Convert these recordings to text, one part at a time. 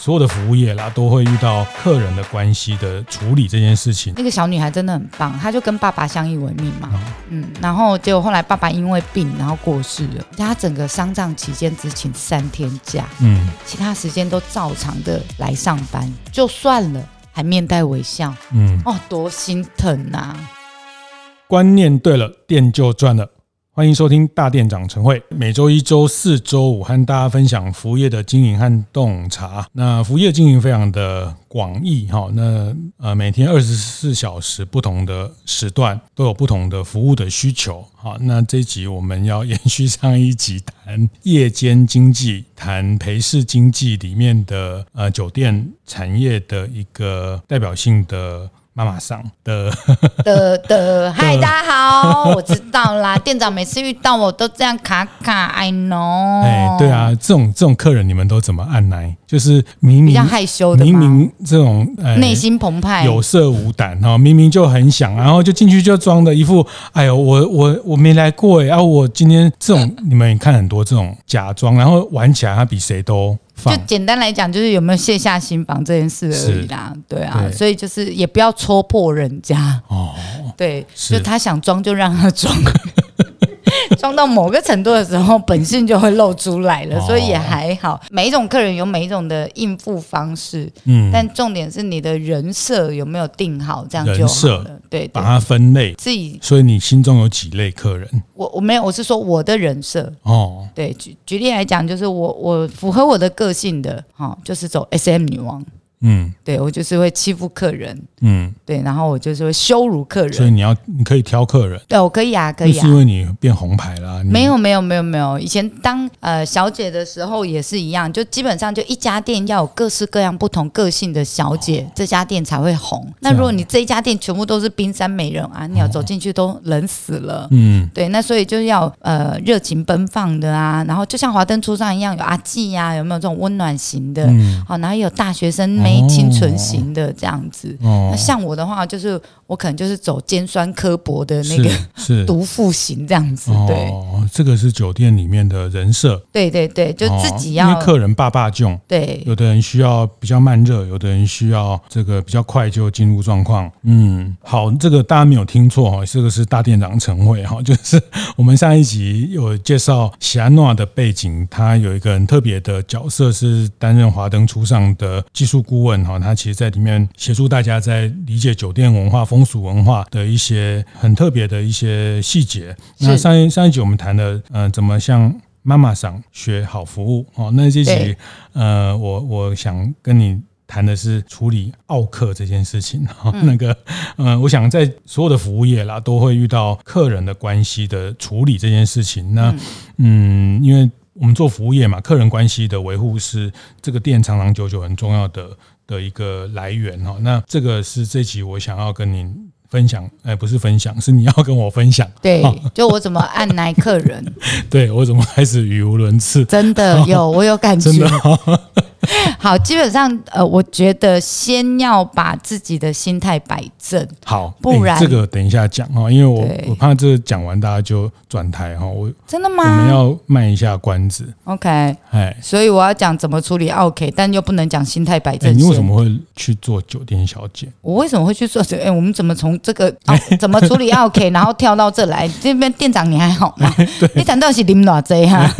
所有的服务业啦，都会遇到客人的关系的处理这件事情。那个小女孩真的很棒，她就跟爸爸相依为命嘛。嗯，然后结果后来爸爸因为病，然后过世了。她整个丧葬期间只请三天假，嗯，其他时间都照常的来上班，就算了，还面带微笑。嗯，哦，多心疼啊！观念对了，店就赚了。欢迎收听大店长晨会，每周一、周四、周五和大家分享服务业的经营和洞察。那服务业经营非常的广义哈，那呃每天二十四小时不同的时段都有不同的服务的需求。好，那这一集我们要延续上一集谈夜间经济，谈陪侍经济里面的呃酒店产业的一个代表性的。妈妈桑的的的，嗨，大家好，我知道啦。店长每次遇到我都这样卡卡，I know。哎，对啊，这种这种客人你们都怎么按来？就是明明比较害羞的，明明这种内心澎湃、有色无胆哈，明明就很想，然后就进去就装的一副，哎呦，我我我没来过哎，啊，我今天这种 你们也看很多这种假装，然后玩起来他比谁都。就简单来讲，就是有没有卸下心防这件事而已啦。对啊，所以就是也不要戳破人家。哦，对，就他想装就让他装。装到某个程度的时候，本性就会露出来了，所以也还好。每一种客人有每一种的应付方式，嗯，但重点是你的人设有没有定好，这样就好了。对，把它分类自己。所以你心中有几类客人？我我没有，我是说我的人设。哦，对，举举例来讲，就是我我符合我的个性的，哈，就是走 SM 女王。嗯，对，我就是会欺负客人，嗯，对，然后我就是会羞辱客人，所以你要你可以挑客人，对，我可以啊，可以啊，是因为你变红牌了？没有，没有，没有，没有，以前当呃小姐的时候也是一样，就基本上就一家店要有各式各样不同个性的小姐，哦、这家店才会红。那如果你这一家店全部都是冰山美人啊，你要走进去都冷死了，嗯，对，那所以就是要呃热情奔放的啊，然后就像华灯初上一样，有阿季呀，有没有这种温暖型的？嗯，好，然后有大学生美。清纯型的这样子，那像我的话，就是我可能就是走尖酸刻薄的那个是 毒妇型这样子。对，哦，这个是酒店里面的人设。对对对，就自己要，因为客人爸爸囧。对，有的人需要比较慢热，有的人需要这个比较快就进入状况。嗯，好，这个大家没有听错哈，这个是大店长陈慧哈，就是我们上一集有介绍喜安诺的背景，他有一个很特别的角色，是担任华灯初上的技术顾问。哈，他其实在里面协助大家在理解酒店文化、风俗文化的一些很特别的一些细节。那上一上一集我们谈的，嗯、呃，怎么向妈妈桑学好服务？哦，那这集，呃，我我想跟你谈的是处理奥客这件事情。哈，那个，呃，我想在所有的服务业啦，都会遇到客人的关系的处理这件事情。那，嗯，因为我们做服务业嘛，客人关系的维护是这个店长长久久很重要的。的一个来源哈，那这个是这集我想要跟您分享，哎，不是分享，是你要跟我分享。对，就我怎么按来客人，对我怎么开始语无伦次，真的有，我有感觉。真的 好，基本上呃，我觉得先要把自己的心态摆正。好，不然、欸、这个等一下讲哈，因为我我怕这个讲完大家就转台哈。我真的吗？我们要卖一下关子。OK，哎，所以我要讲怎么处理 OK，但又不能讲心态摆正、欸。你为什么会去做酒店小姐？我为什么会去做？哎、欸，我们怎么从这个、哦、怎么处理 OK，然后跳到这来？这边店长你还好吗？欸、你讲到是林哪贼哈？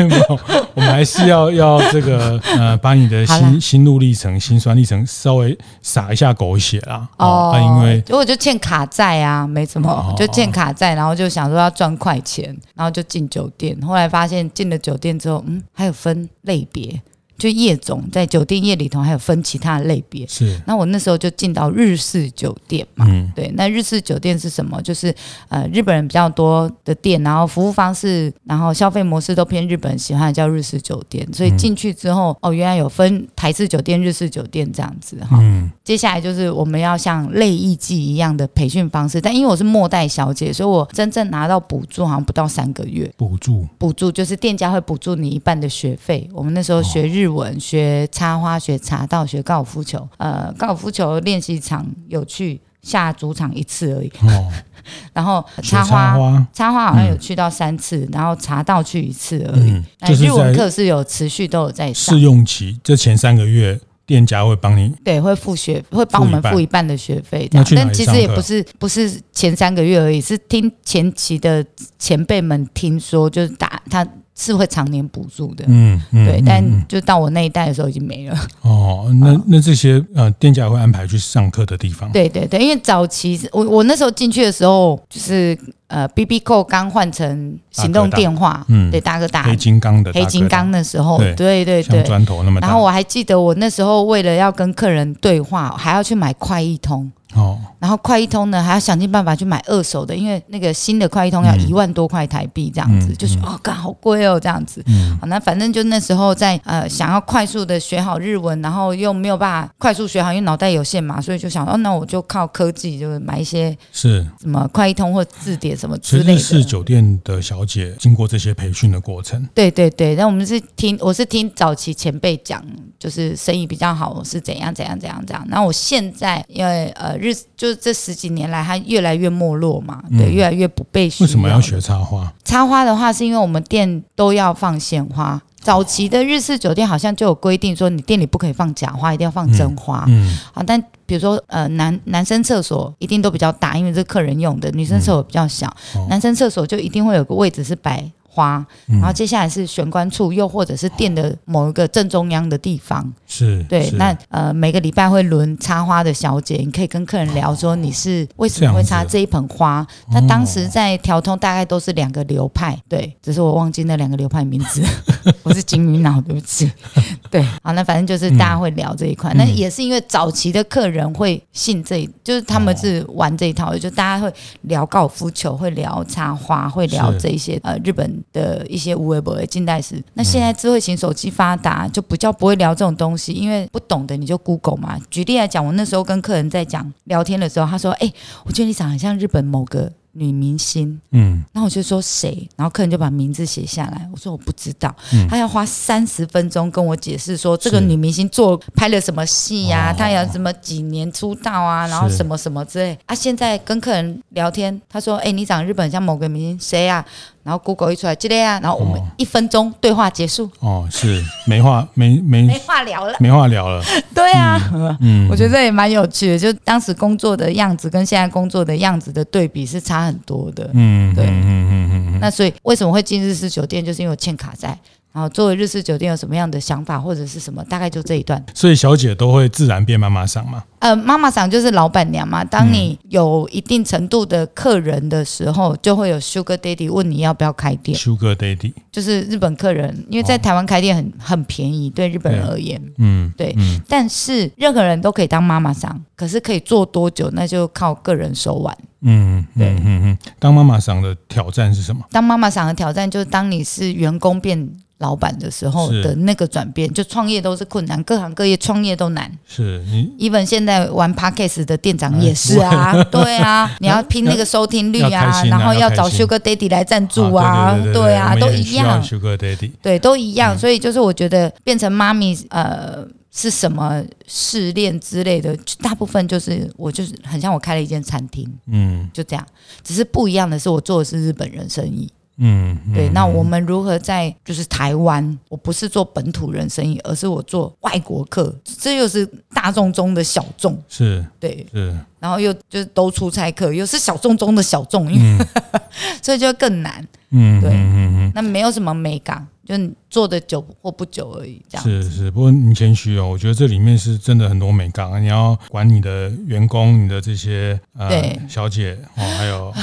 我们还是要要这个呃，把你的心。心路历程、心酸历程，稍微撒一下狗血啦。哦，啊、因为如果就欠卡债啊，没什么，哦、就欠卡债，然后就想说要赚快钱，然后就进酒店。后来发现进了酒店之后，嗯，还有分类别。就夜总在酒店业里头还有分其他的类别，是。那我那时候就进到日式酒店嘛，嗯，对。那日式酒店是什么？就是呃日本人比较多的店，然后服务方式，然后消费模式都偏日本人喜欢的叫日式酒店。所以进去之后，哦，原来有分台式酒店、日式酒店这样子哈。嗯。接下来就是我们要像类艺伎一样的培训方式，但因为我是末代小姐，所以我真正拿到补助好像不到三个月。补助？补助就是店家会补助你一半的学费。我们那时候学日。文、学插花、学茶道、学高尔夫球。呃，高尔夫球练习场有去下主场一次而已。哦。然后插花，花，插花好像有去到三次，嗯、然后茶道去一次而已。嗯就是、日文课是有持续都有在上。试用期这前三个月，店家会帮你对，会付学，会帮我们付一半的学费。这样，但其实也不是不是前三个月而已，是听前期的前辈们听说，就是打他。是会常年补助的，嗯，嗯对，但就到我那一代的时候已经没了。哦，那那这些呃店家会安排去上课的地方？对对对，因为早期我我那时候进去的时候，就是呃 BB Call 刚换成行动电话，嗯，对，大哥大，黑金刚的黑金刚的时候，对对对，对，砖头那么大。然后我还记得我那时候为了要跟客人对话，还要去买快易通。哦，然后快一通呢，还要想尽办法去买二手的，因为那个新的快一通要一万多块台币这样子，嗯、就是哦，干好贵哦这样子。嗯，好，那反正就那时候在呃想要快速的学好日文，然后又没有办法快速学好，因为脑袋有限嘛，所以就想哦，那我就靠科技，就是买一些是什么快一通或字典什么之类的。是酒店的小姐经过这些培训的过程。对对对，那我们是听，我是听早期前辈讲，就是生意比较好是怎样怎样怎样怎样。那我现在因为呃。日就是这十几年来，它越来越没落嘛，对，嗯、越来越不被需要。为什么要学插花？插花的话，是因为我们店都要放鲜花。早期的日式酒店好像就有规定说，你店里不可以放假花，一定要放真花。嗯，好、嗯，但比如说呃，男男生厕所一定都比较大，因为这是客人用的；女生厕所比较小，嗯、男生厕所就一定会有个位置是摆。花，然后接下来是玄关处，又或者是店的某一个正中央的地方，是对。是。那呃，每个礼拜会轮插花的小姐，你可以跟客人聊说你是为什么会插这一盆花。那当时在调通大概都是两个流派，对，只是我忘记那两个流派名字，我是金鱼脑，对不起。对，好，那反正就是大家会聊这一块，嗯、那也是因为早期的客人会信这，就是他们是玩这一套，就大家会聊高尔夫球，会聊插花，会聊这一些呃日本。的一些无微博的近代史，那现在智慧型手机发达，就比较不会聊这种东西，因为不懂的你就 Google 嘛。举例来讲，我那时候跟客人在讲聊天的时候，他说：“哎、欸，我觉得你长得很像日本某个。”女明星，嗯，然后我就说谁，然后客人就把名字写下来。我说我不知道，嗯、他要花三十分钟跟我解释说这个女明星做拍了什么戏呀、她要什么几年出道啊，然后什么什么之类。啊，现在跟客人聊天，他说：“哎、欸，你长日本像某个明星谁啊？”然后 Google 一出来，这类啊，然后我们一分钟对话结束。哦，是没话没没没话聊了，没话聊了。对啊，嗯，嗯我觉得这也蛮有趣的，就当时工作的样子跟现在工作的样子的对比是差很多的。嗯，对，嗯嗯嗯嗯。嗯嗯那所以为什么会进日式酒店，就是因为我欠卡债。然后作为日式酒店有什么样的想法或者是什么？大概就这一段。所以小姐都会自然变妈妈桑吗？呃，妈妈桑就是老板娘嘛。当你有一定程度的客人的时候，就会有 Sugar Daddy 问你要不要开店。Sugar Daddy 就是日本客人，因为在台湾开店很很便宜，对日本人而言，嗯，对。嗯、但是任何人都可以当妈妈桑，可是可以做多久，那就靠个人手腕。嗯，对，嗯嗯。当妈妈桑的挑战是什么？当妈妈桑的挑战就是当你是员工变。老板的时候的那个转变，就创业都是困难，各行各业创业都难。是你，even 现在玩 Podcast 的店长也是啊，对啊，你要拼那个收听率啊，然后要找 Sugar Daddy 来赞助啊，对啊，都一样。Sugar Daddy，对，都一样。所以就是我觉得变成妈咪，呃，是什么试炼之类的，大部分就是我就是很像我开了一间餐厅，嗯，就这样。只是不一样的是，我做的是日本人生意。嗯，嗯对，那我们如何在就是台湾？我不是做本土人生意，而是我做外国客，这又是大众中的小众，是对，是，然后又就是都出差客，又是小众中的小众，嗯、所以就更难。嗯，对，嗯嗯嗯，那没有什么美感，就你做的久或不久而已，这样是是。不过你谦虚哦，我觉得这里面是真的很多美感啊，你要管你的员工，你的这些呃小姐哦，还有。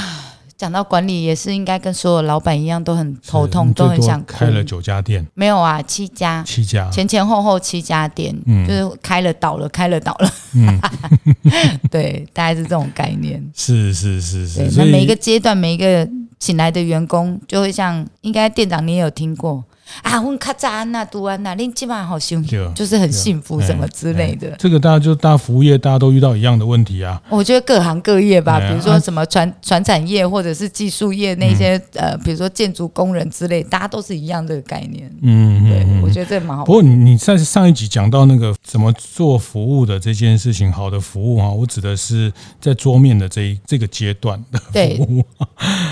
讲到管理，也是应该跟所有老板一样，都很头痛，都很想开了九家店。没有啊，七家，七家，前前后后七家店，嗯，就是开了倒了，开了倒了，嗯，对，大概是这种概念。是是是是，那每一个阶段，每一个请来的员工，就会像应该店长你也有听过，啊，问卡扎安娜、杜安娜，您今晚好幸福，就是很幸福什么之类的。这个大家就大家服务业，大家都遇到一样的问题啊。我觉得各行各业吧，比如说什么传传产业或者是技术业那些呃，比如说建筑工人之类，大家都是一样的概念。嗯，对，我觉得这蛮好。不过你你在上一集讲到那个怎么做服务的这件事情，好的服务啊，我指的是在桌面的这一这个阶段的服务。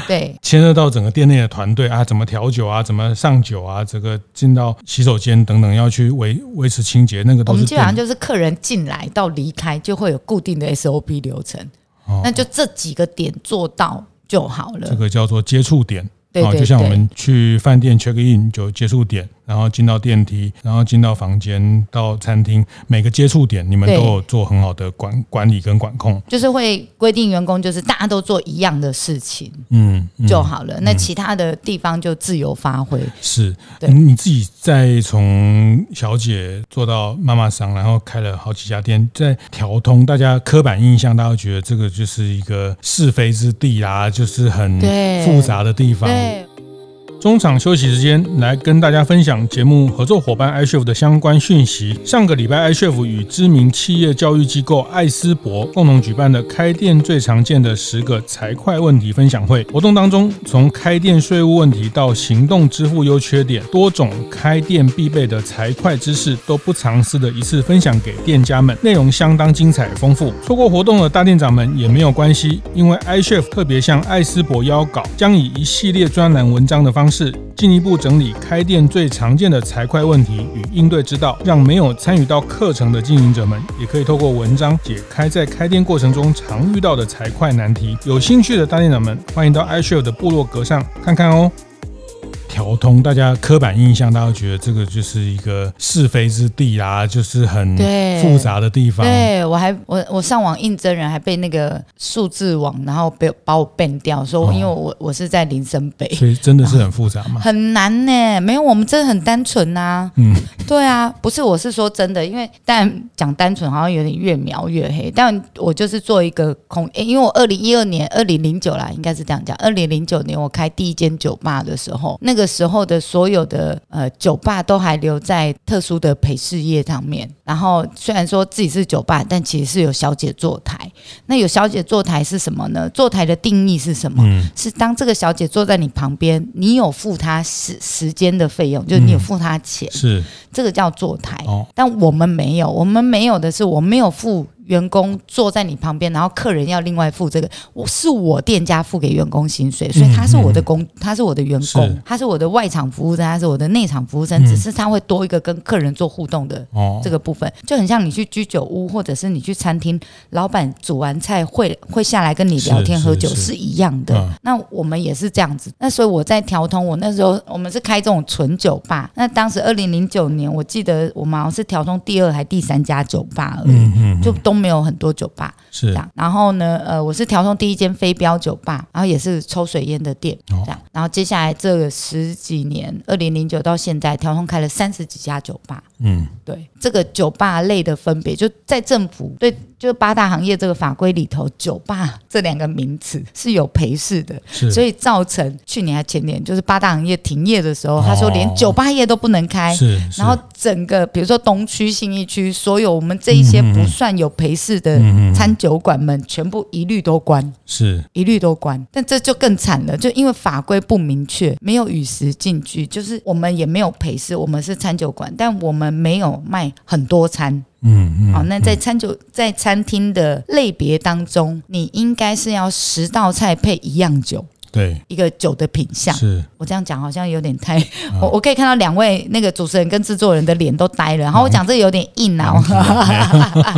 对，牵涉到整个店内的团队啊，怎么调酒啊，怎么上酒啊，这个进到洗手间等等，要去维维持清洁，那个都是。我们基本上就是客人进来到离开就会有固定的 SOP 流程，哦、那就这几个点做到就好了。这个叫做接触点，对，对，对，就像我们去饭店 check in 就接触点。然后进到电梯，然后进到房间，到餐厅，每个接触点你们都有做很好的管管理跟管控，就是会规定员工就是大家都做一样的事情，嗯，嗯就好了。嗯、那其他的地方就自由发挥。是，对你自己在从小姐做到妈妈桑，然后开了好几家店，在调通，大家刻板印象，大家觉得这个就是一个是非之地啊，就是很复杂的地方。中场休息时间，来跟大家分享节目合作伙伴 iCHEF 的相关讯息。上个礼拜，iCHEF 与知名企业教育机构艾思博共同举办的开店最常见的十个财会问题分享会活动当中，从开店税务问题到行动支付优缺点，多种开店必备的财会知识都不藏私的一次分享给店家们，内容相当精彩丰富。错过活动的大店长们也没有关系，因为 iCHEF 特别向艾思博邀稿，将以一系列专栏文章的方式。是进一步整理开店最常见的财会问题与应对之道，让没有参与到课程的经营者们，也可以透过文章解开在开店过程中常遇到的财会难题。有兴趣的大店长们，欢迎到 IShow 的部落格上看看哦。条通，大家刻板印象，大家觉得这个就是一个是非之地啊，就是很复杂的地方。对，对我还我我上网应征人，还被那个数字网，然后被把我 ban 掉，说因为我、哦、我是在林森北，所以真的是很复杂吗？很难呢，没有，我们真的很单纯呐、啊。嗯，对啊，不是，我是说真的，因为但讲单纯好像有点越描越黑，但我就是做一个空，因为我二零一二年二零零九啦，应该是这样讲，二零零九年我开第一间酒吧的时候，那个。时候的所有的呃酒吧都还留在特殊的陪侍业上面，然后虽然说自己是酒吧，但其实是有小姐坐台。那有小姐坐台是什么呢？坐台的定义是什么？嗯、是当这个小姐坐在你旁边，你有付她时时间的费用，就是你有付她钱，是这个叫坐台。哦、但我们没有，我们没有的是我没有付。员工坐在你旁边，然后客人要另外付这个，我是我店家付给员工薪水，所以他是我的工，嗯、他是我的员工，是。他是我的外场服务生，他是我的内场服务生，嗯、只是他会多一个跟客人做互动的这个部分，哦、就很像你去居酒屋或者是你去餐厅，老板煮完菜会会下来跟你聊天喝酒是一样的。嗯、那我们也是这样子，那所以我在调通，我那时候我们是开这种纯酒吧，那当时二零零九年，我记得我们好像是调通第二还第三家酒吧而已，嗯嗯嗯。就都。没有很多酒吧是。这样，然后呢，呃，我是条通第一间飞镖酒吧，然后也是抽水烟的店，这样，然后接下来这个十几年，二零零九到现在，条通开了三十几家酒吧，嗯，对，这个酒吧类的分别就在政府对。就八大行业这个法规里头，酒吧这两个名词是有陪侍的，是。所以造成去年还前年，就是八大行业停业的时候，哦、他说连酒吧业都不能开，是，是。然后整个比如说东区、信义区，所有我们这一些不算有陪侍的餐酒馆们，全部一律都关，是。一律都关。但这就更惨了，就因为法规不明确，没有与时俱进，就是我们也没有陪侍，我们是餐酒馆，但我们没有卖很多餐。嗯嗯，好，那在餐酒在餐厅的类别当中，你应该是要十道菜配一样酒，对，一个酒的品相。是我这样讲好像有点太，我我可以看到两位那个主持人跟制作人的脸都呆了，然后我讲这有点硬啊，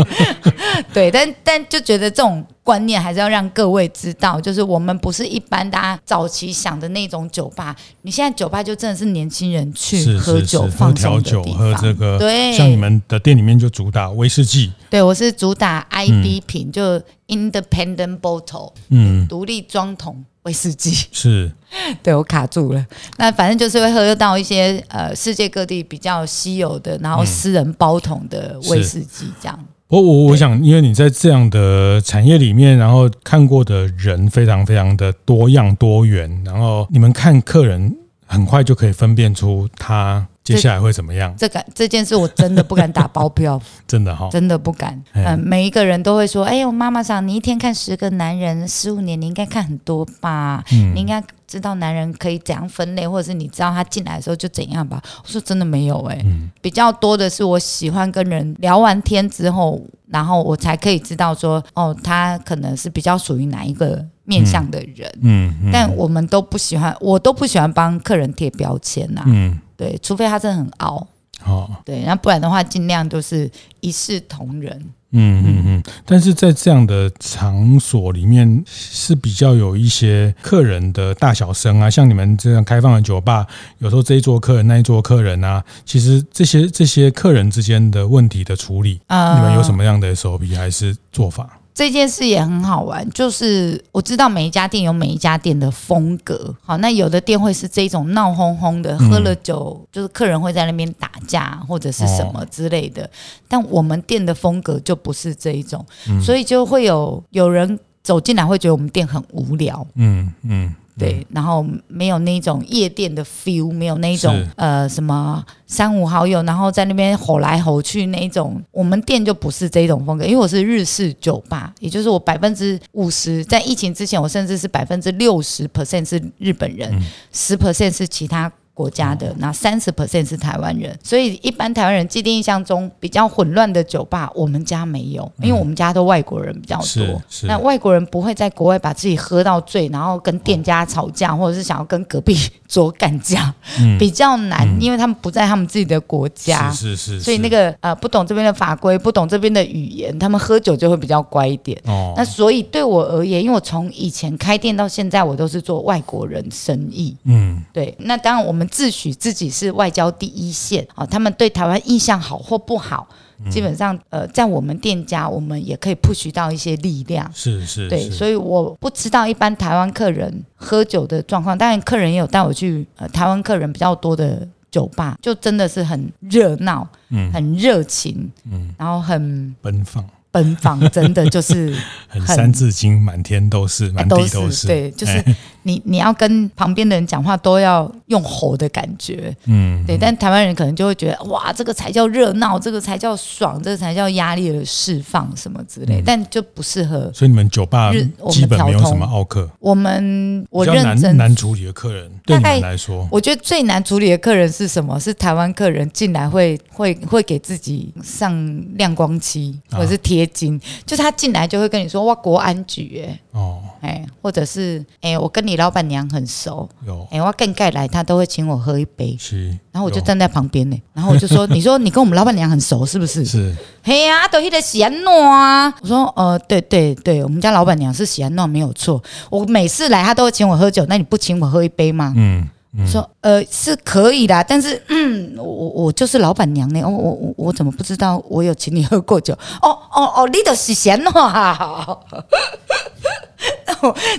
对，但但就觉得这种。观念还是要让各位知道，就是我们不是一般大家早期想的那种酒吧。你现在酒吧就真的是年轻人去喝酒、放调酒、喝这个。对，像你们的店里面就主打威士忌。对，我是主打 IB 品，嗯、就 Independent Bottle，嗯，独立装桶威士忌。是，对我卡住了。那反正就是会喝到一些呃世界各地比较稀有的，然后私人包桶的威士忌这样。我我我想，因为你在这样的产业里面，然后看过的人非常非常的多样多元，然后你们看客人很快就可以分辨出他接下来会怎么样。这个这件事我真的不敢打包票，真的哈、哦，真的不敢。嗯、呃，每一个人都会说：“哎呦，妈妈桑，你一天看十个男人，十五年你应该看很多吧？嗯、你应该知道男人可以怎样分类，或者是你知道他进来的时候就怎样吧？”我说：“真的没有哎、欸，嗯、比较多的是我喜欢跟人聊完天之后，然后我才可以知道说，哦，他可能是比较属于哪一个。”面向的人，嗯，嗯，但我们都不喜欢，我都不喜欢帮客人贴标签呐、啊，嗯，对，除非他真的很傲，哦，对，那不然的话，尽量都是一视同仁，嗯嗯嗯。但是在这样的场所里面，是比较有一些客人的大小声啊，像你们这样开放的酒吧，有时候这一桌客人那一桌客人啊，其实这些这些客人之间的问题的处理，呃、你们有什么样的 SOP 还是做法？这件事也很好玩，就是我知道每一家店有每一家店的风格。好，那有的店会是这种闹哄哄的，喝了酒就是客人会在那边打架或者是什么之类的。但我们店的风格就不是这一种，所以就会有有人走进来会觉得我们店很无聊。嗯嗯。对，然后没有那种夜店的 feel，没有那种呃什么三五好友，然后在那边吼来吼去那一种，我们店就不是这种风格，因为我是日式酒吧，也就是我百分之五十在疫情之前，我甚至是百分之六十 percent 是日本人，十 percent 是其他。国家的那三十 percent 是台湾人，所以一般台湾人既定印象中比较混乱的酒吧，我们家没有，因为我们家都外国人比较多。那外国人不会在国外把自己喝到醉，然后跟店家吵架，或者是想要跟隔壁桌干架，比较难，因为他们不在他们自己的国家。是是是。所以那个呃，不懂这边的法规，不懂这边的语言，他们喝酒就会比较乖一点。哦。那所以对我而言，因为我从以前开店到现在，我都是做外国人生意。嗯。对。那当然我们。自诩自己是外交第一线啊，他们对台湾印象好或不好，基本上呃，在我们店家，我们也可以 push 到一些力量。是是，对，所以我不知道一般台湾客人喝酒的状况，当然客人也有带我去呃台湾客人比较多的酒吧，就真的是很热闹，嗯，很热情，嗯，然后很奔放。奔放真的就是 很三字经，满天都是，满地都是。对，就是你你要跟旁边的人讲话都要用吼的感觉，嗯，对。但台湾人可能就会觉得，哇，这个才叫热闹，这个才叫爽，这个才叫压力的释放什么之类。但就不适合。所以你们酒吧基本没有什么奥客。我们我认真难处理的客人，对你们来说，我觉得最难处理的客人是什么？是台湾客人进来会会会给自己上亮光漆，或者是贴。金，就是他进来就会跟你说哇，国安局哎哦哎，或者是哎，我跟你老板娘很熟有哎，我更盖来他都会请我喝一杯是，然后我就站在旁边呢，然后我就说，你说你跟我们老板娘很熟是不是？是，嘿呀，都是在喜安诺啊。我说呃，对对对，我们家老板娘是喜安诺没有错，我每次来她都会请我喝酒，那你不请我喝一杯吗？嗯。嗯、说呃是可以的，但是嗯，我我就是老板娘呢，我我我我怎么不知道我有请你喝过酒？哦哦哦，你都是闲话，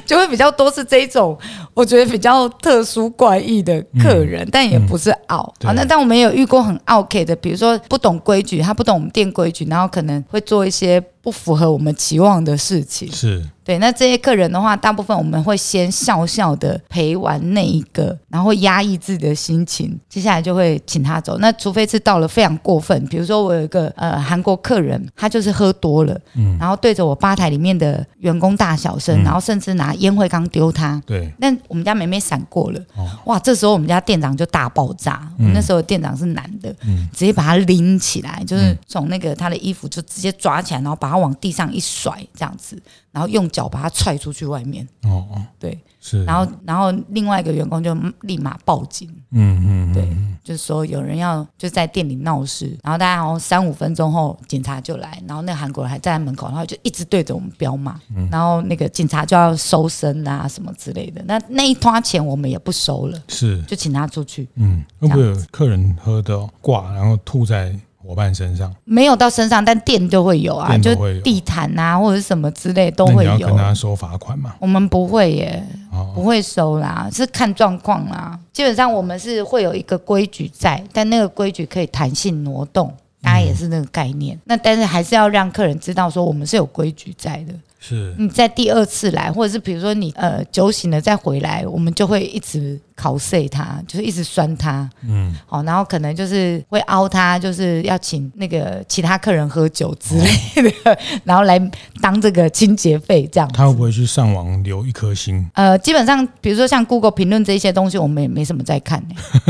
就会比较多是这种，我觉得比较特殊怪异的客人，嗯、但也不是傲。嗯、好，那但我们也有遇过很傲 K 的，比如说不懂规矩，他不懂我们店规矩，然后可能会做一些不符合我们期望的事情。是。对，那这些客人的话，大部分我们会先笑笑的陪完那一个，然后压抑自己的心情，接下来就会请他走。那除非是到了非常过分，比如说我有一个呃韩国客人，他就是喝多了，嗯，然后对着我吧台里面的员工大小声，嗯、然后甚至拿烟灰缸丢他。对，那我们家妹妹闪过了，哦、哇，这时候我们家店长就大爆炸。嗯、我那时候店长是男的，嗯，直接把他拎起来，就是从那个他的衣服就直接抓起来，然后把他往地上一甩，这样子。然后用脚把他踹出去外面。哦哦，对，是。然后，然后另外一个员工就立马报警。嗯嗯，对，就是说有人要就在店里闹事。然后大概然后三五分钟后，警察就来。然后那个韩国人还站在门口，然后就一直对着我们彪骂。然后那个警察就要收身啊什么之类的。那那一摊钱我们也不收了，是，就请他出去。嗯，会不会有客人喝的挂，然后吐在？伙伴身上没有到身上，但店都会有啊，有就地毯啊或者什么之类都会有。你要跟他收罚款吗？我们不会耶，哦、不会收啦，是看状况啦。基本上我们是会有一个规矩在，但那个规矩可以弹性挪动，大家也是那个概念。嗯、那但是还是要让客人知道说我们是有规矩在的。是，你在第二次来，或者是比如说你呃酒醒了再回来，我们就会一直。考碎他，就是一直酸他，嗯，好，然后可能就是会凹他，就是要请那个其他客人喝酒之类的，哦、然后来当这个清洁费这样。他会不会去上网留一颗星？呃，基本上比如说像 Google 评论这些东西，我们也没什么在看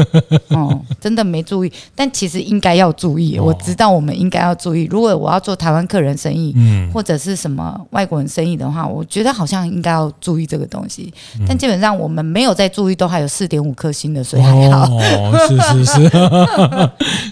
哦，真的没注意，但其实应该要注意。我知道我们应该要注意，如果我要做台湾客人生意，嗯，或者是什么外国人生意的话，我觉得好像应该要注意这个东西。但基本上我们没有在注意，都还有四点五颗星的，所以还好。哦，是是是，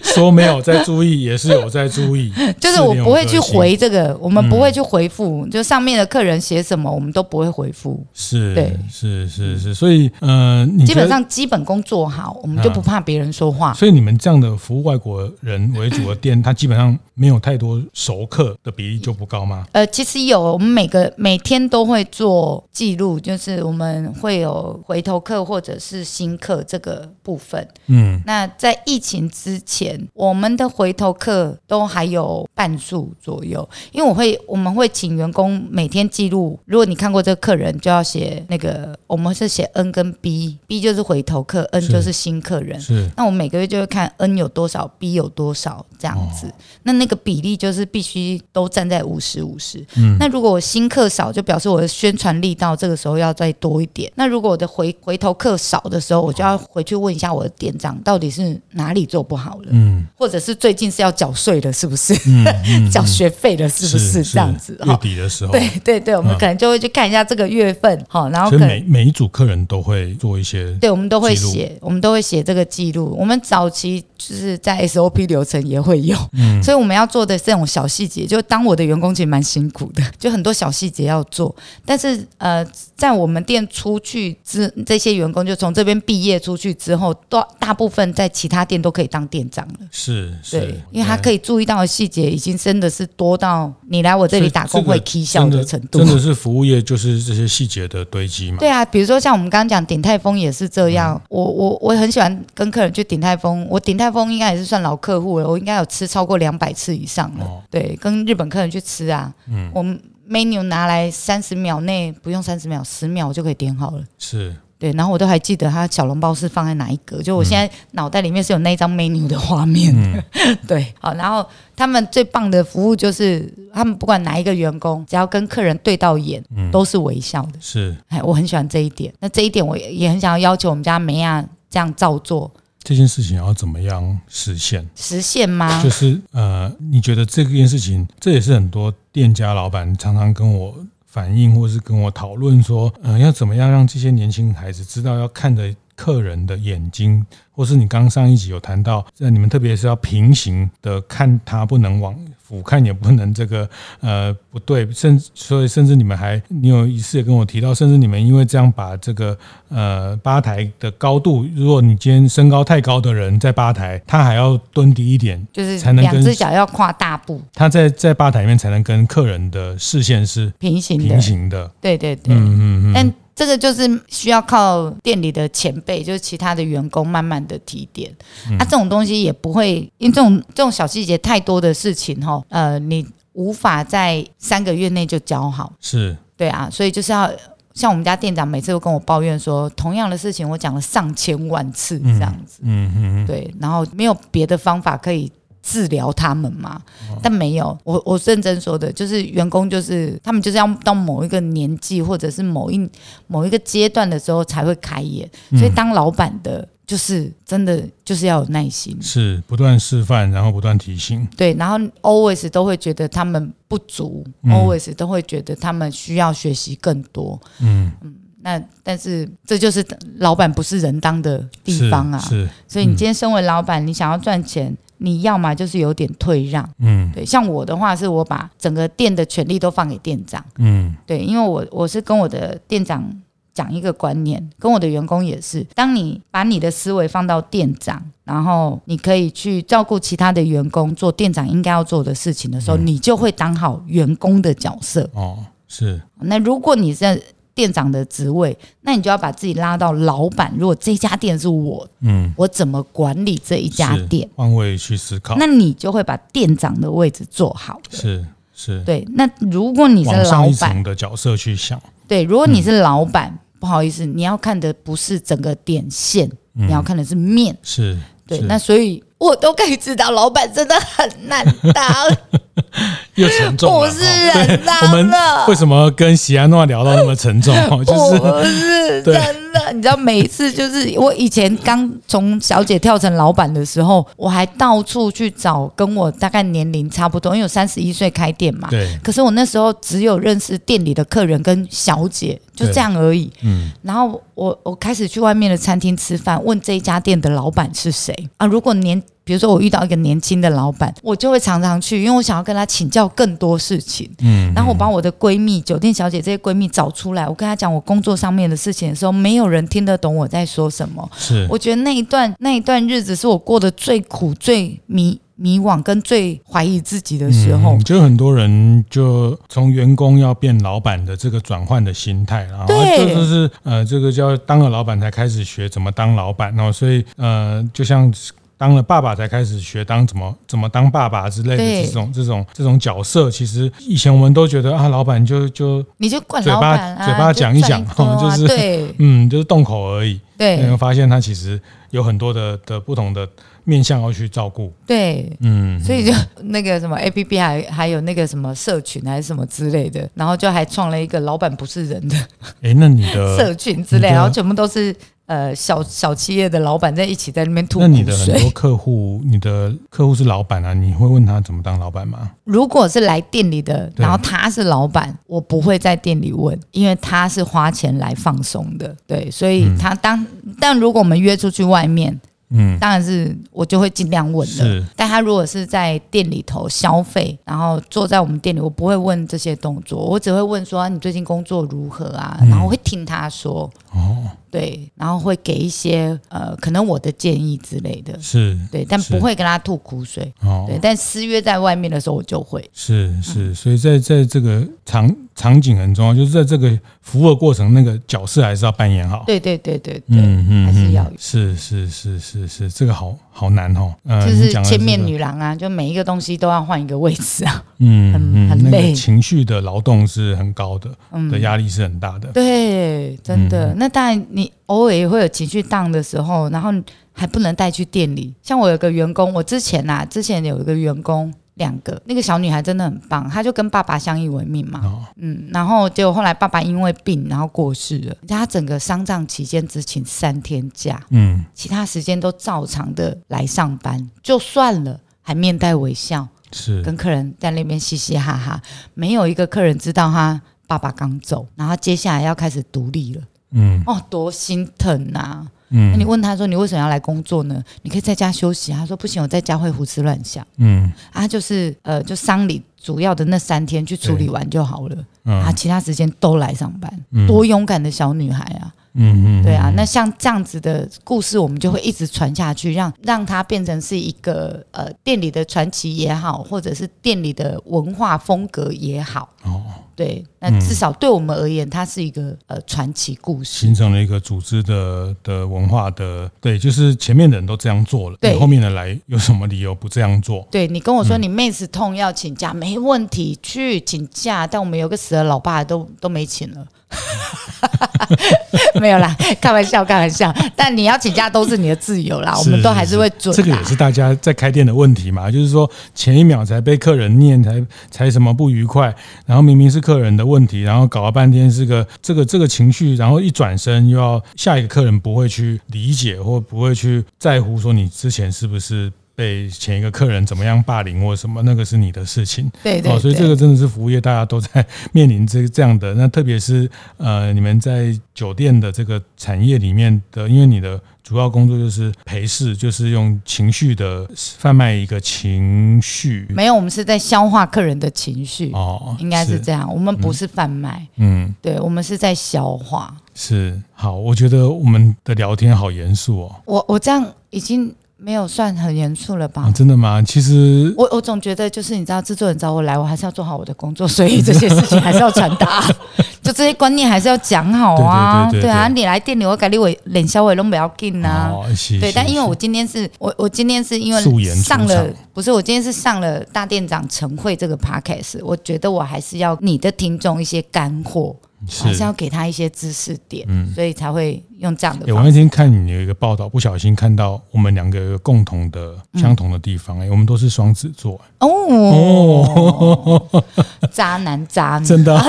说没有在注意，也是有在注意。就是我不会去回这个，我们不会去回复，就上面的客人写什么，我们都不会回复。是，对，是是是，所以呃，基本上基本功做好，我们就不怕别人说话。所以你们这样的服务外国人为主的店，它基本上没有太多熟客的比例就不高吗？呃，其实有，我们每个每天都会做记录，就是我们会有回头客或者是新客这个部分。嗯，那在疫情之前，我们的回头客都还有半数左右，因为我会我们会请员工每天记录。如果你看过这个客人，就要写那个，我们是写 N 跟 B，B 就是回头客，N 就是新客人。是，那我每个月就会看 N 有多少，B 有多少这样子。哦、那那个比例就是必须都站在五十五十。嗯，那如果我新客少，就表示我的宣传力道这个时候要再多一点。那如果我的回回头客少的时候，我就要回去问一下我的店长，到底是哪里做不好了？嗯，或者是最近是要缴税了，是不是？嗯，缴、嗯、学费了，是不是，这样子？月底的时候，对对对，我们可能就会去看一下这个月份，好，然后可能每每一组客人都会做一些，对，我们都会写，我们都会写这个记录。我们早期就是在 SOP 流程也会有，嗯，所以我们要做的这种小细节，就当我的员工其实蛮辛苦的，就很多小细节要做，但是呃，在我们店出去之这些员工，就从这边毕业出去之后，都大部分在其他店都可以当店长了。是，是，对，因为他可以注意到的细节，已经真的是多到你来我这里打工会起笑的程度。真的是服务业，就是这些细节的堆积嘛。对啊，比如说像我们刚刚讲鼎泰丰也是这样。嗯、我我我很喜欢跟客人去鼎泰丰，我鼎泰丰应该也是算老客户了，我应该有吃超过两百次以上了。哦、对，跟日本客人去吃啊，嗯，我们 menu 拿来三十秒内不用三十秒，十秒就可以点好了。是。对，然后我都还记得他小笼包是放在哪一格，就我现在脑袋里面是有那一张 menu 的画面的。嗯、对，好，然后他们最棒的服务就是，他们不管哪一个员工，只要跟客人对到眼，嗯、都是微笑的。是，哎，我很喜欢这一点。那这一点我也很想要要求我们家梅亚这样照做。这件事情要怎么样实现？实现吗？就是呃，你觉得这件事情，这也是很多店家老板常常跟我。反应，或是跟我讨论说，嗯、要怎么样让这些年轻孩子知道要看着客人的眼睛，或是你刚上一集有谈到，那你们特别是要平行的看他，不能往。俯瞰也不能这个呃不对，甚所以甚至你们还你有一次也跟我提到，甚至你们因为这样把这个呃吧台的高度，如果你今天身高太高的人在吧台，他还要蹲低一点，就是才能两只脚要跨大步，他在在吧台里面才能跟客人的视线是平行平行的，对对对，嗯嗯嗯，但。这个就是需要靠店里的前辈，就是其他的员工慢慢的提点。嗯、啊，这种东西也不会，因为这种这种小细节太多的事情哈，呃，你无法在三个月内就教好。是，对啊，所以就是要像我们家店长每次都跟我抱怨说，同样的事情我讲了上千万次这样子。嗯嗯嗯，对，然后没有别的方法可以。治疗他们嘛，但没有，我我认真说的，就是员工就是他们就是要到某一个年纪或者是某一某一个阶段的时候才会开眼，所以当老板的，就是真的就是要有耐心，是不断示范，然后不断提醒，对，然后 always 都会觉得他们不足，always 都会觉得他们需要学习更多，嗯。嗯，那但是这就是老板不是人当的地方啊，是，所以你今天身为老板，你想要赚钱。你要么就是有点退让，嗯，对，像我的话是我把整个店的权利都放给店长，嗯，对，因为我我是跟我的店长讲一个观念，跟我的员工也是，当你把你的思维放到店长，然后你可以去照顾其他的员工，做店长应该要做的事情的时候，嗯，你就会当好员工的角色。哦，是。那如果你在店长的职位，那你就要把自己拉到老板。如果这家店是我，嗯，我怎么管理这一家店？换位去思考，那你就会把店长的位置做好。是是，对。那如果你是老板的角色去想，对，如果你是老板，不好意思，你要看的不是整个点线，嗯、你要看的是面。是，对，那所以我都可以知道，老板真的很难当。又沉重了，不是人当我们为什么跟喜安诺聊到那么沉重？就是不是 真的，你知道，每一次就是我以前刚从小姐跳成老板的时候，我还到处去找跟我大概年龄差不多，因为我三十一岁开店嘛。对。可是我那时候只有认识店里的客人跟小姐，就这样而已。嗯。然后我我开始去外面的餐厅吃饭，问这一家店的老板是谁啊？如果年比如说我遇到一个年轻的老板，我就会常常去，因为我想要跟他请教更多事情。嗯，然后我把我的闺蜜、酒店小姐这些闺蜜找出来，我跟她讲我工作上面的事情的时候，没有人听得懂我在说什么。是，我觉得那一段那一段日子是我过得最苦、最迷迷惘跟最怀疑自己的时候。嗯，就很多人就从员工要变老板的这个转换的心态，然后这就是呃，这个叫当了老板才开始学怎么当老板，然后所以呃，就像。当了爸爸才开始学当怎么怎么当爸爸之类的这种这种这种角色，其实以前我们都觉得啊，老板就就你就管嘴巴嘴巴讲一讲，就 是 嗯，就是动口而已。对，你会发现他其实有很多的的不同的面向要去照顾。对，嗯，所以就那个什么 APP 还还有那个什么社群还是什么之类的，然后就还创了一个老板不是人的哎，那你的 社群之类，然后全部都是。呃，小小企业的老板在一起在那边吐苦水。那你的很多客户，你的客户是老板啊，你会问他怎么当老板吗？如果是来店里的，然后他是老板，我不会在店里问，因为他是花钱来放松的，对，所以他当，嗯、但如果我们约出去外面。嗯，当然是我就会尽量问了。但他如果是在店里头消费，然后坐在我们店里，我不会问这些动作，我只会问说、啊、你最近工作如何啊？然后我会听他说。哦，对，然后会给一些呃，可能我的建议之类的。是，对，但不会跟他吐苦水。哦，对，但私约在外面的时候，我就会。是是，所以在在这个场场景很重要，就是在这个服务的过程，那个角色还是要扮演好。对对对对对，嗯嗯，还是要。是是是是是，这个好好难哦。呃，就是千面女郎啊，就每一个东西都要换一个位置啊。嗯，很很累，情绪的劳动是很高的，嗯的压力是很大的。对，真的。那当然，你偶尔也会有情绪 down 的时候，然后还不能带去店里。像我有个员工，我之前呐、啊，之前有一个员工，两个那个小女孩真的很棒，她就跟爸爸相依为命嘛。哦、嗯，然后结果后来爸爸因为病，然后过世了。她整个丧葬期间只请三天假，嗯，其他时间都照常的来上班，就算了，还面带微笑，是跟客人在那边嘻嘻哈哈，没有一个客人知道她爸爸刚走，然后接下来要开始独立了。嗯，哦，多心疼呐、啊！嗯，那你问他说，你为什么要来工作呢？你可以在家休息。他说不行，我在家会胡思乱想。嗯，啊，就是呃，就丧礼主要的那三天去处理完就好了。嗯，啊，其他时间都来上班。嗯，多勇敢的小女孩啊！嗯嗯，对啊，那像这样子的故事，我们就会一直传下去，让让它变成是一个呃店里的传奇也好，或者是店里的文化风格也好。哦。对，那至少对我们而言，它是一个呃传奇故事，形成了一个组织的的文化的。对，就是前面的人都这样做了，对，后面的来有什么理由不这样做？对，你跟我说你妹子痛要请假，没问题，去请假。但我们有个死了老爸都都没请了。没有啦，开玩笑，开玩笑。但你要请假都是你的自由啦，我们都还是会准。这个也是大家在开店的问题嘛，就是说前一秒才被客人念，才才什么不愉快，然后明明是客人的问题，然后搞了半天是个这个这个情绪，然后一转身又要下一个客人不会去理解或不会去在乎说你之前是不是。被前一个客人怎么样霸凌或什么，那个是你的事情。对对，哦，所以这个真的是服务业，大家都在面临这这样的。那特别是呃，你们在酒店的这个产业里面的，因为你的主要工作就是陪侍，就是用情绪的贩卖一个情绪。没有，我们是在消化客人的情绪。哦，应该是这样。我们不是贩卖。嗯，对，我们是在消化。是好，我觉得我们的聊天好严肃哦。我我这样已经。没有算很严肃了吧？啊，真的吗？其实我我总觉得就是你知道，制作人找我来，我还是要做好我的工作，所以这些事情还是要传达，就这些观念还是要讲好啊。对啊，你来店里，我给你我脸稍微都不要紧啊。对，但因为我今天是我我今天是因为上了不是我今天是上了大店长晨会这个 podcast，我觉得我还是要你的听众一些干货。还是要给他一些知识点，嗯，所以才会用这样的。我那天看你有一个报道，不小心看到我们两个有共同的、相同的地方，哎，我们都是双子座，哦哦，渣男渣女，真的。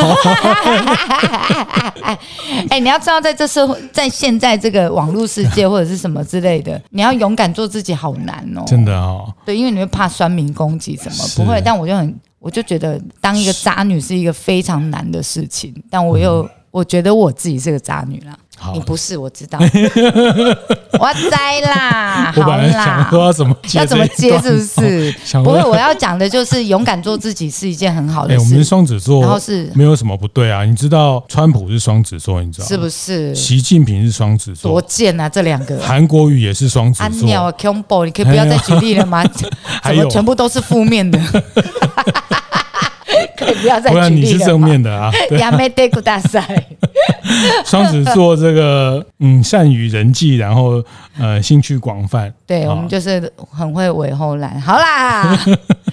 哎，你要知道，在这社会，在现在这个网络世界或者是什么之类的，你要勇敢做自己，好难哦，真的哦。对，因为你会怕酸民攻击什么，不会，但我就很。我就觉得当一个渣女是一个非常难的事情，但我又、嗯、我觉得我自己是个渣女啦。你不是，我知道。我栽啦，好啦，要怎么要怎么接？是不是？不会，我要讲的就是勇敢做自己是一件很好的事。欸、我们是双子座，然后是没有什么不对啊。你知道川普是双子座，你知道是不是？习近平是双子座，多贱啊！这两个韩国瑜也是双子座。安鸟 combo，你可以不要再举例了吗？怎么全部都是负面的？可以不要再举例了，你是正面的啊。亚美德古大赛，双子座这个嗯，善于人际，然后呃，兴趣广泛。对，我们就是很会尾后来。好啦，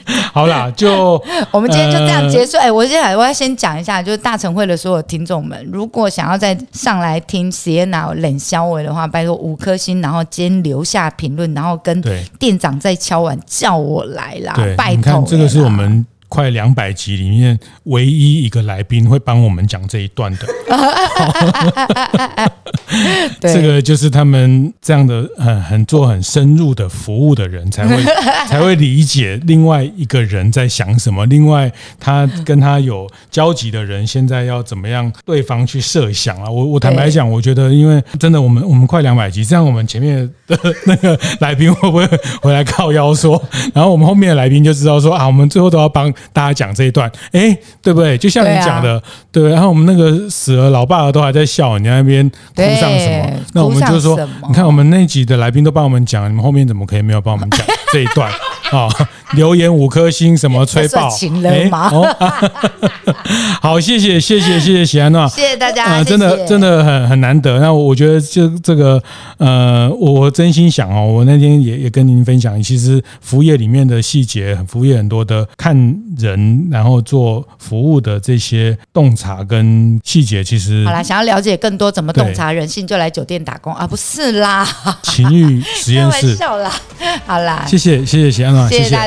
好啦，就 我们今天就这样结束。哎、呃欸，我接下来我要先讲一下，就是大晨会的所有听众们，如果想要再上来听 Sienna 冷肖维的话，拜托五颗星，然后先留下评论，然后跟店长再敲碗叫我来啦，拜托。这个是我们。快两百集里面唯一一个来宾会帮我们讲这一段的，这个就是他们这样的很很做很深入的服务的人才会 才会理解另外一个人在想什么，另外他跟他有交集的人现在要怎么样对方去设想啊？我我坦白讲，我觉得因为真的我们我们快两百集，这样我们前面的那个来宾会不会回来靠腰说，然后我们后面的来宾就知道说啊，我们最后都要帮。大家讲这一段，哎，对不对？就像你讲的，对，对。然后我们那个死了老爸都还在笑，你在那边哭上什么？那我们就说，你看我们那集的来宾都帮我们讲，你们后面怎么可以没有帮我们讲 这一段？啊！留言五颗星，什么吹爆？哎，好，谢谢，谢谢，谢谢喜安娜，谢谢大家，真的真的很很难得。那我觉得这这个呃，我真心想哦，我那天也也跟您分享，其实服务业里面的细节，服务业很多的看人，然后做服务的这些洞察跟细节，其实好啦，想要了解更多怎么洞察人性，就来酒店打工。啊，不是啦，情欲实验室，笑啦，好啦，谢谢谢谢喜安娜。谢谢。大